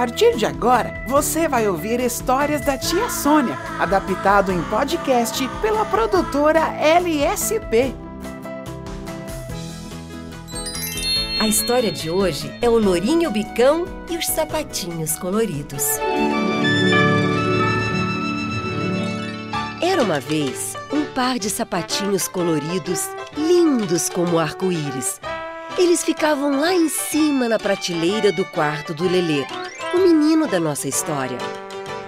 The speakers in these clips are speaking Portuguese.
partir de agora, você vai ouvir histórias da tia Sônia, adaptado em podcast pela produtora LSP. A história de hoje é o Lourinho Bicão e os sapatinhos coloridos. Era uma vez um par de sapatinhos coloridos, lindos como arco-íris. Eles ficavam lá em cima na prateleira do quarto do Lelê, o menino da nossa história.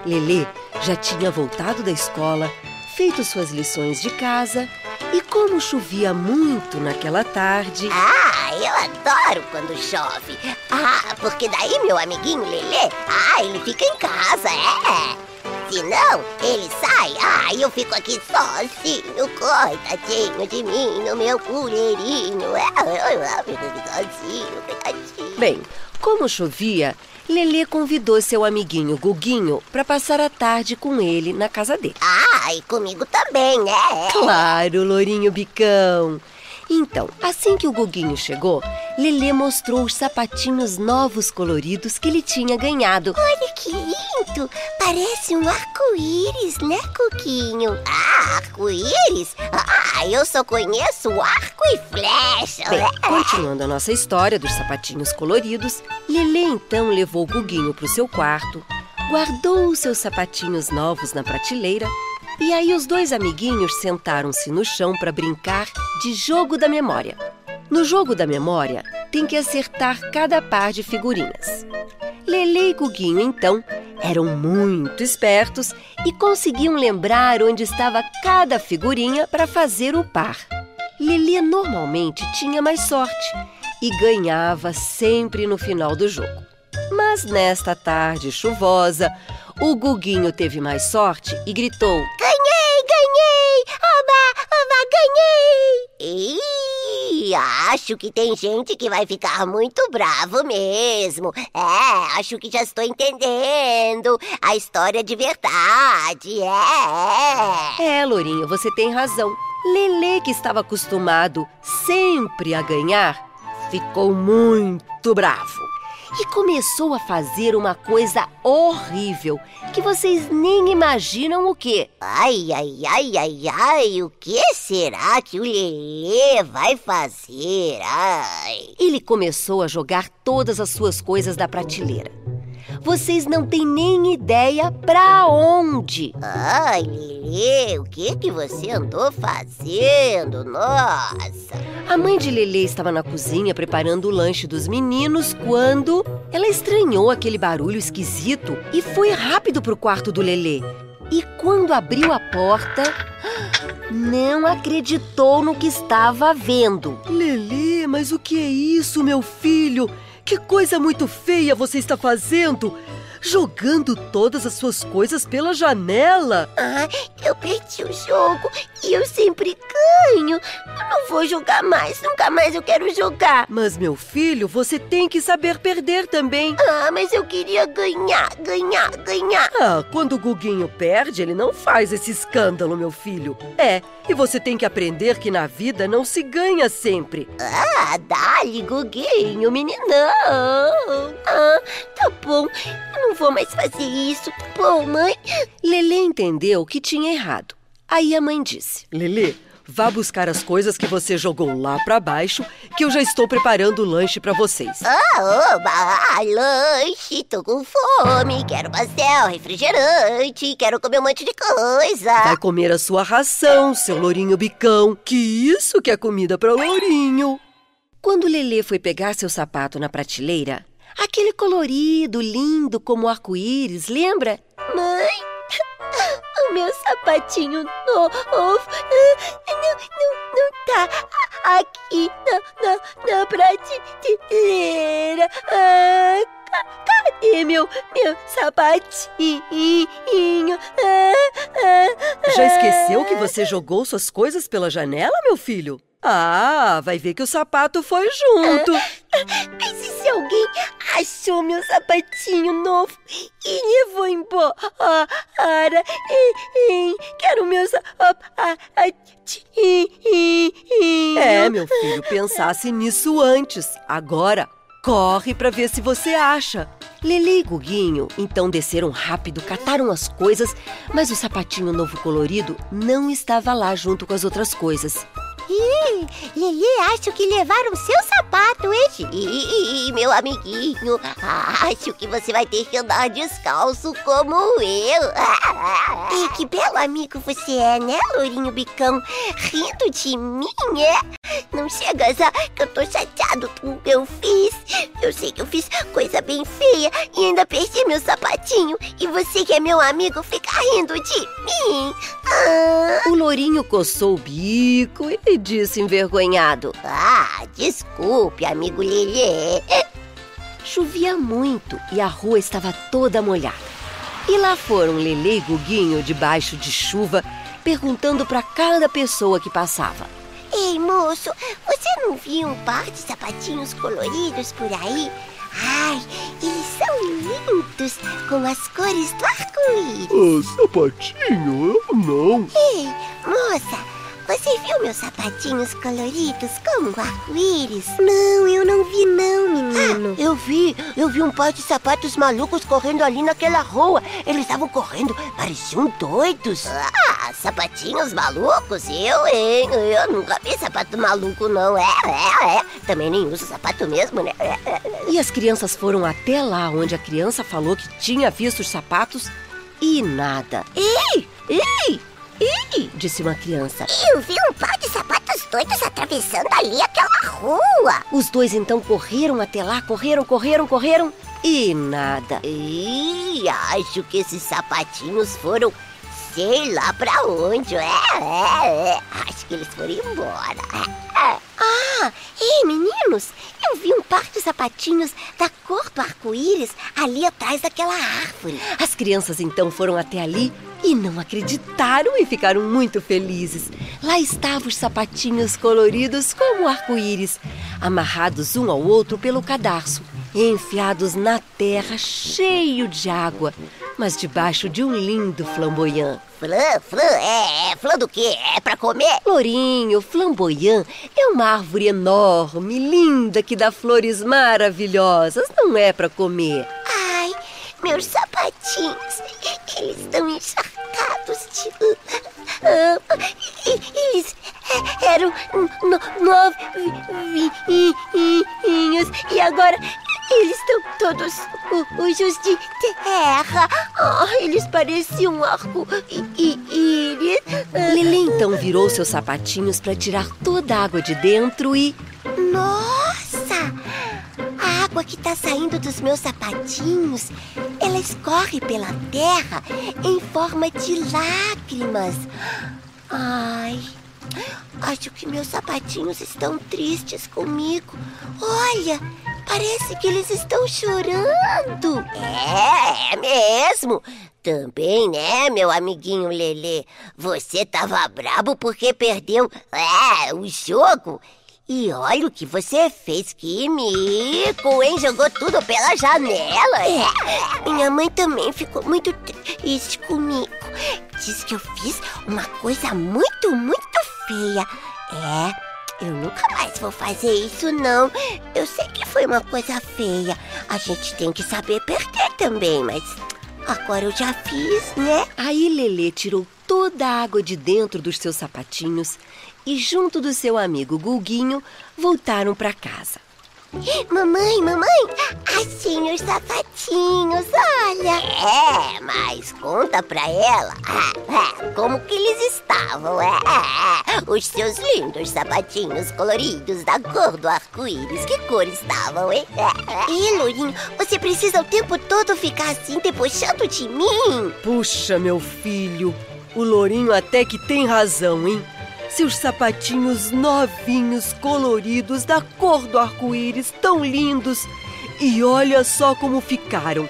Lelê já tinha voltado da escola, feito suas lições de casa e como chovia muito naquela tarde. Ah, eu adoro quando chove. Ah, porque daí meu amiguinho Lelê, ah, ele fica em casa, é. Se não, ele sai. Ah, eu fico aqui sozinho, coitadinho de mim, no meu colherinho. É, eu fico aqui sozinho, coitadinho. Bem, como chovia, Lelê convidou seu amiguinho Guguinho para passar a tarde com ele na casa dele. Ah, e comigo também, é. Claro, Lourinho Bicão. Então, assim que o Guguinho chegou, Lelê mostrou os sapatinhos novos coloridos que ele tinha ganhado. Olha que lindo! Parece um arco-íris, né, Coquinho? Ah, arco-íris? Ah, eu só conheço arco e flecha. Bem, continuando a nossa história dos sapatinhos coloridos, Lelê então levou o Guguinho para o seu quarto, guardou os seus sapatinhos novos na prateleira e aí os dois amiguinhos sentaram-se no chão para brincar de jogo da memória. No jogo da memória, tem que acertar cada par de figurinhas. Lele e Guguinho, então, eram muito espertos e conseguiam lembrar onde estava cada figurinha para fazer o par. Lele normalmente tinha mais sorte e ganhava sempre no final do jogo. Mas nesta tarde chuvosa, o Guguinho teve mais sorte e gritou: Ganhei, ganhei! Oba, oba, ganhei! Ih, acho que tem gente que vai ficar muito bravo mesmo. É, acho que já estou entendendo a história de verdade. É. É, Lourinho, você tem razão. Lele, que estava acostumado sempre a ganhar, ficou muito bravo e começou a fazer uma coisa horrível que vocês nem imaginam o que. Ai, ai, ai, ai, ai, o que será que o Lelê vai fazer? Ai. Ele começou a jogar todas as suas coisas da prateleira. Vocês não têm nem ideia pra onde. Ai, Lelê, o que que você andou fazendo? Nossa! A mãe de Lelê estava na cozinha preparando o lanche dos meninos quando ela estranhou aquele barulho esquisito e foi rápido pro quarto do Lelê. E quando abriu a porta, não acreditou no que estava vendo. Lelê, mas o que é isso, meu filho? Que coisa muito feia você está fazendo! Jogando todas as suas coisas pela janela! Ah, eu perdi o jogo e eu sempre Eu não vou jogar mais, nunca mais eu quero jogar. Mas, meu filho, você tem que saber perder também. Ah, mas eu queria ganhar, ganhar, ganhar. Ah, quando o Guguinho perde, ele não faz esse escândalo, meu filho. É, e você tem que aprender que na vida não se ganha sempre. Ah, dá-lhe, Guguinho, meninão. Ah, tá bom. Eu não vou mais fazer isso. Tá bom, mãe? Lelê entendeu que tinha errado. Aí a mãe disse: Lelê, vá buscar as coisas que você jogou lá para baixo, que eu já estou preparando o lanche para vocês. Ah, oba, ah, lanche, tô com fome, quero pastel, refrigerante, quero comer um monte de coisa. Vai comer a sua ração, seu lourinho bicão. Que isso que é comida para lourinho. Quando Lelê foi pegar seu sapato na prateleira, aquele colorido, lindo como arco-íris, lembra? Mãe, meu sapatinho novo não, não, não tá aqui na, na, na prateleira. Ah, cadê meu, meu sapatinho? Ah, ah, Já esqueceu que você jogou suas coisas pela janela, meu filho? Ah, vai ver que o sapato foi junto. Mas e se alguém achou meu sapatinho novo e levou embora? Quero meu sapatinho. É, meu filho, pensasse nisso antes. Agora, corre para ver se você acha. Lele e Guguinho então desceram rápido, cataram as coisas, mas o sapatinho novo colorido não estava lá junto com as outras coisas. Ih, Lili, acho que levaram seu sapato, hein? Ih, meu amiguinho, acho que você vai ter que andar descalço como eu. E que belo amigo você é, né, Lourinho Bicão? Rindo de mim, é? Não chega que eu tô chateado com o que eu sei que eu fiz coisa bem feia e ainda perdi meu sapatinho. E você que é meu amigo fica rindo de mim. Ah. O Lourinho coçou o bico e disse envergonhado: Ah, desculpe, amigo Lelê. Chovia muito e a rua estava toda molhada. E lá foram Lelê e Guguinho debaixo de chuva, perguntando para cada pessoa que passava. Ei, moço, você não viu um par de sapatinhos coloridos por aí? Ai, eles são lindos, com as cores do arco-íris. Ah, sapatinho? Eu não. Ei, moça, você viu meus sapatinhos coloridos como arco-íris? Não, eu não vi não, menino. Ah, eu vi, eu vi um par de sapatos malucos correndo ali naquela rua. Eles estavam correndo, pareciam doidos. Ah, sapatinhos malucos? Eu, hein? Eu nunca vi sapato maluco, não. É, é, é. Também nem uso sapato mesmo, né? É, é. E as crianças foram até lá onde a criança falou que tinha visto os sapatos e nada. Ei, ei! Ih, disse uma criança. Eu vi um par de sapatos doidos atravessando ali aquela rua. Os dois então correram até lá, correram, correram, correram e nada. Ih, acho que esses sapatinhos foram sei lá pra onde. É, é, é. Acho que eles foram embora. Ah, ei meninos, eu vi um par de sapatinhos da cor do arco-íris ali atrás daquela árvore. As crianças então foram até ali e não acreditaram e ficaram muito felizes. Lá estavam os sapatinhos coloridos como arco-íris, amarrados um ao outro pelo cadarço, enfiados na terra cheio de água, mas debaixo de um lindo flamboyant. Flã, flã, é, é flã do quê? É pra comer? Lourinho, flamboyant é uma árvore enorme, linda, que dá flores maravilhosas. Não é pra comer. Ai, meus sapatinhos, eles estão encharcados de... Eles eram novinhos e agora eles estão todos sujos de terra. Oh, eles pareciam um arco-íris. Lili então virou seus sapatinhos para tirar toda a água de dentro e. Nossa! A água que está saindo dos meus sapatinhos, ela escorre pela terra em forma de lágrimas. Ai, acho que meus sapatinhos estão tristes comigo. Olha, Parece que eles estão chorando. É, é mesmo. Também, né, meu amiguinho Lelê? Você tava brabo porque perdeu é, o jogo. E olha o que você fez, que mico, hein? Jogou tudo pela janela. É, minha mãe também ficou muito triste comigo. Diz que eu fiz uma coisa muito, muito feia. É, eu nunca mais vou fazer isso, não. Eu sei que foi uma coisa feia. A gente tem que saber perder também, mas agora eu já fiz, né? Aí Lelê tirou toda a água de dentro dos seus sapatinhos e, junto do seu amigo Gulguinho, voltaram para casa. Mamãe, mamãe, assim os sapatinhos, olha. É, mas conta pra ela como que eles estavam, é, os seus lindos sapatinhos coloridos da cor do arco-íris. Que cor estavam, hein? Ih, Lourinho, você precisa o tempo todo ficar assim, debochando de mim? Puxa, meu filho, o Lourinho até que tem razão, hein? Seus sapatinhos novinhos, coloridos, da cor do arco-íris, tão lindos. E olha só como ficaram.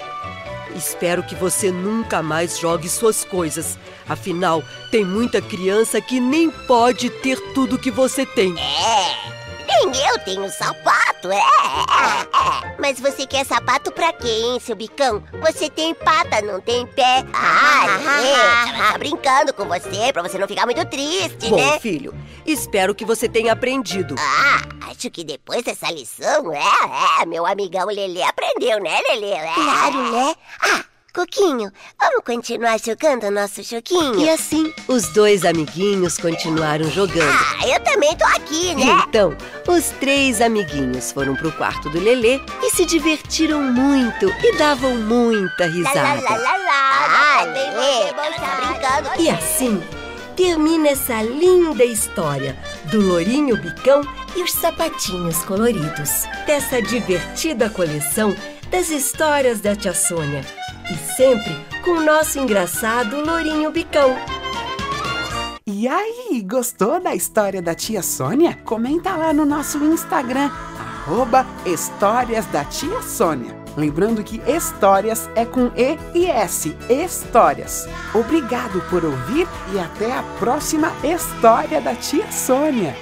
Espero que você nunca mais jogue suas coisas. Afinal, tem muita criança que nem pode ter tudo que você tem. É, nem eu tenho sapato, é. Mas você quer sapato pra quê, hein, seu bicão? Você tem pata, não tem pé. Ah, tava só brincando com você, pra você não ficar muito triste, Bom, né? filho, espero que você tenha aprendido. Ah, acho que depois dessa lição, é, é, meu amigão Lelê aprendeu, né, Lelê? É. Claro, né? Ah, Coquinho, vamos continuar jogando nosso joguinho? E assim, os dois amiguinhos continuaram jogando. Ah, eu também tô aqui, né? Então, os três amiguinhos foram pro quarto do Lelê e se divertiram muito e davam muita Lá, lá, risada. lá, lá, lá. Ah, Lelê, tá brincando. E assim, termina essa linda história do Lourinho Bicão e os sapatinhos coloridos. Dessa divertida coleção das histórias da tia Sônia. E sempre com o nosso engraçado Lourinho Bicão. E aí, gostou da história da tia Sônia? Comenta lá no nosso Instagram, arroba Histórias da Tia Sônia. Lembrando que histórias é com E e S, histórias. Obrigado por ouvir e até a próxima história da tia Sônia.